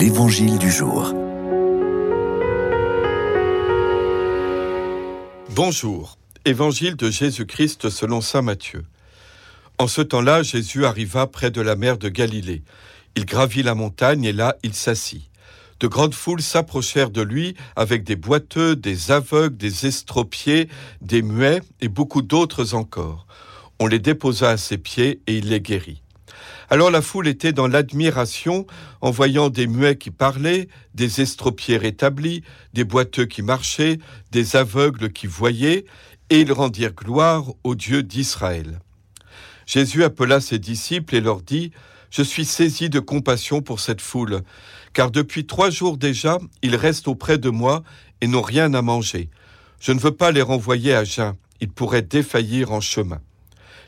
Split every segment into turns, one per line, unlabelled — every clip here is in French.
L'Évangile du jour.
Bonjour. Évangile de Jésus-Christ selon Saint Matthieu. En ce temps-là, Jésus arriva près de la mer de Galilée. Il gravit la montagne et là, il s'assit. De grandes foules s'approchèrent de lui avec des boiteux, des aveugles, des estropiés, des muets et beaucoup d'autres encore. On les déposa à ses pieds et il les guérit. Alors la foule était dans l'admiration en voyant des muets qui parlaient, des estropiés rétablis, des boiteux qui marchaient, des aveugles qui voyaient, et ils rendirent gloire au Dieu d'Israël. Jésus appela ses disciples et leur dit, Je suis saisi de compassion pour cette foule, car depuis trois jours déjà, ils restent auprès de moi et n'ont rien à manger. Je ne veux pas les renvoyer à jeun, ils pourraient défaillir en chemin.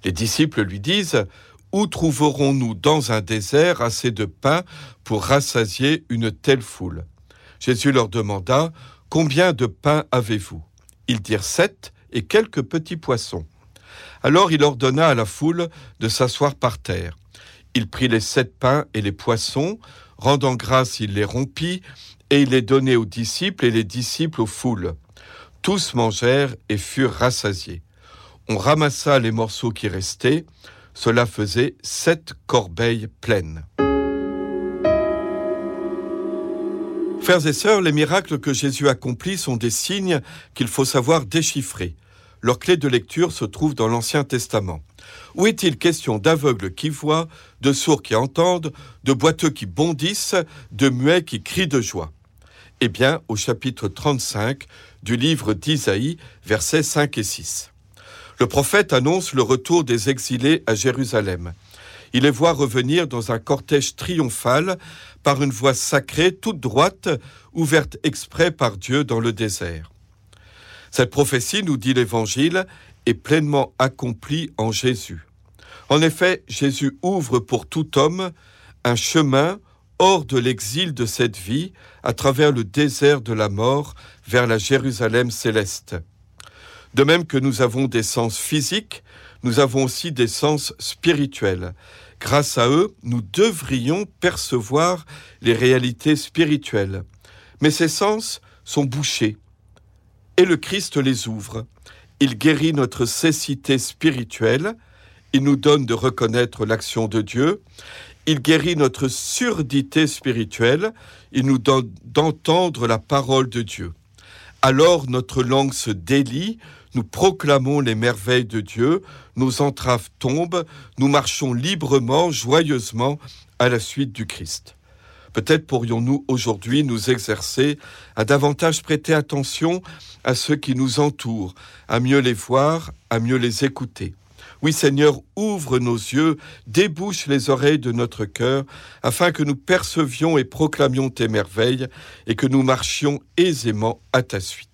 Les disciples lui disent, où trouverons-nous dans un désert assez de pain pour rassasier une telle foule? Jésus leur demanda, Combien de pain avez-vous? Ils dirent sept et quelques petits poissons. Alors il ordonna à la foule de s'asseoir par terre. Il prit les sept pains et les poissons, rendant grâce, il les rompit, et il les donnait aux disciples et les disciples aux foules. Tous mangèrent et furent rassasiés. On ramassa les morceaux qui restaient, cela faisait sept corbeilles pleines. Frères et sœurs, les miracles que Jésus accomplit sont des signes qu'il faut savoir déchiffrer. Leur clé de lecture se trouve dans l'Ancien Testament. Où est-il question d'aveugles qui voient, de sourds qui entendent, de boiteux qui bondissent, de muets qui crient de joie? Eh bien, au chapitre 35 du livre d'Isaïe, versets 5 et 6. Le prophète annonce le retour des exilés à Jérusalem. Il les voit revenir dans un cortège triomphal par une voie sacrée toute droite, ouverte exprès par Dieu dans le désert. Cette prophétie, nous dit l'Évangile, est pleinement accomplie en Jésus. En effet, Jésus ouvre pour tout homme un chemin hors de l'exil de cette vie, à travers le désert de la mort, vers la Jérusalem céleste. De même que nous avons des sens physiques, nous avons aussi des sens spirituels. Grâce à eux, nous devrions percevoir les réalités spirituelles. Mais ces sens sont bouchés. Et le Christ les ouvre. Il guérit notre cécité spirituelle, il nous donne de reconnaître l'action de Dieu, il guérit notre surdité spirituelle, il nous donne d'entendre la parole de Dieu. Alors notre langue se délie, nous proclamons les merveilles de Dieu, nos entraves tombent, nous marchons librement, joyeusement à la suite du Christ. Peut-être pourrions-nous aujourd'hui nous exercer à davantage prêter attention à ceux qui nous entourent, à mieux les voir, à mieux les écouter. Oui Seigneur, ouvre nos yeux, débouche les oreilles de notre cœur, afin que nous percevions et proclamions tes merveilles, et que nous marchions aisément à ta suite.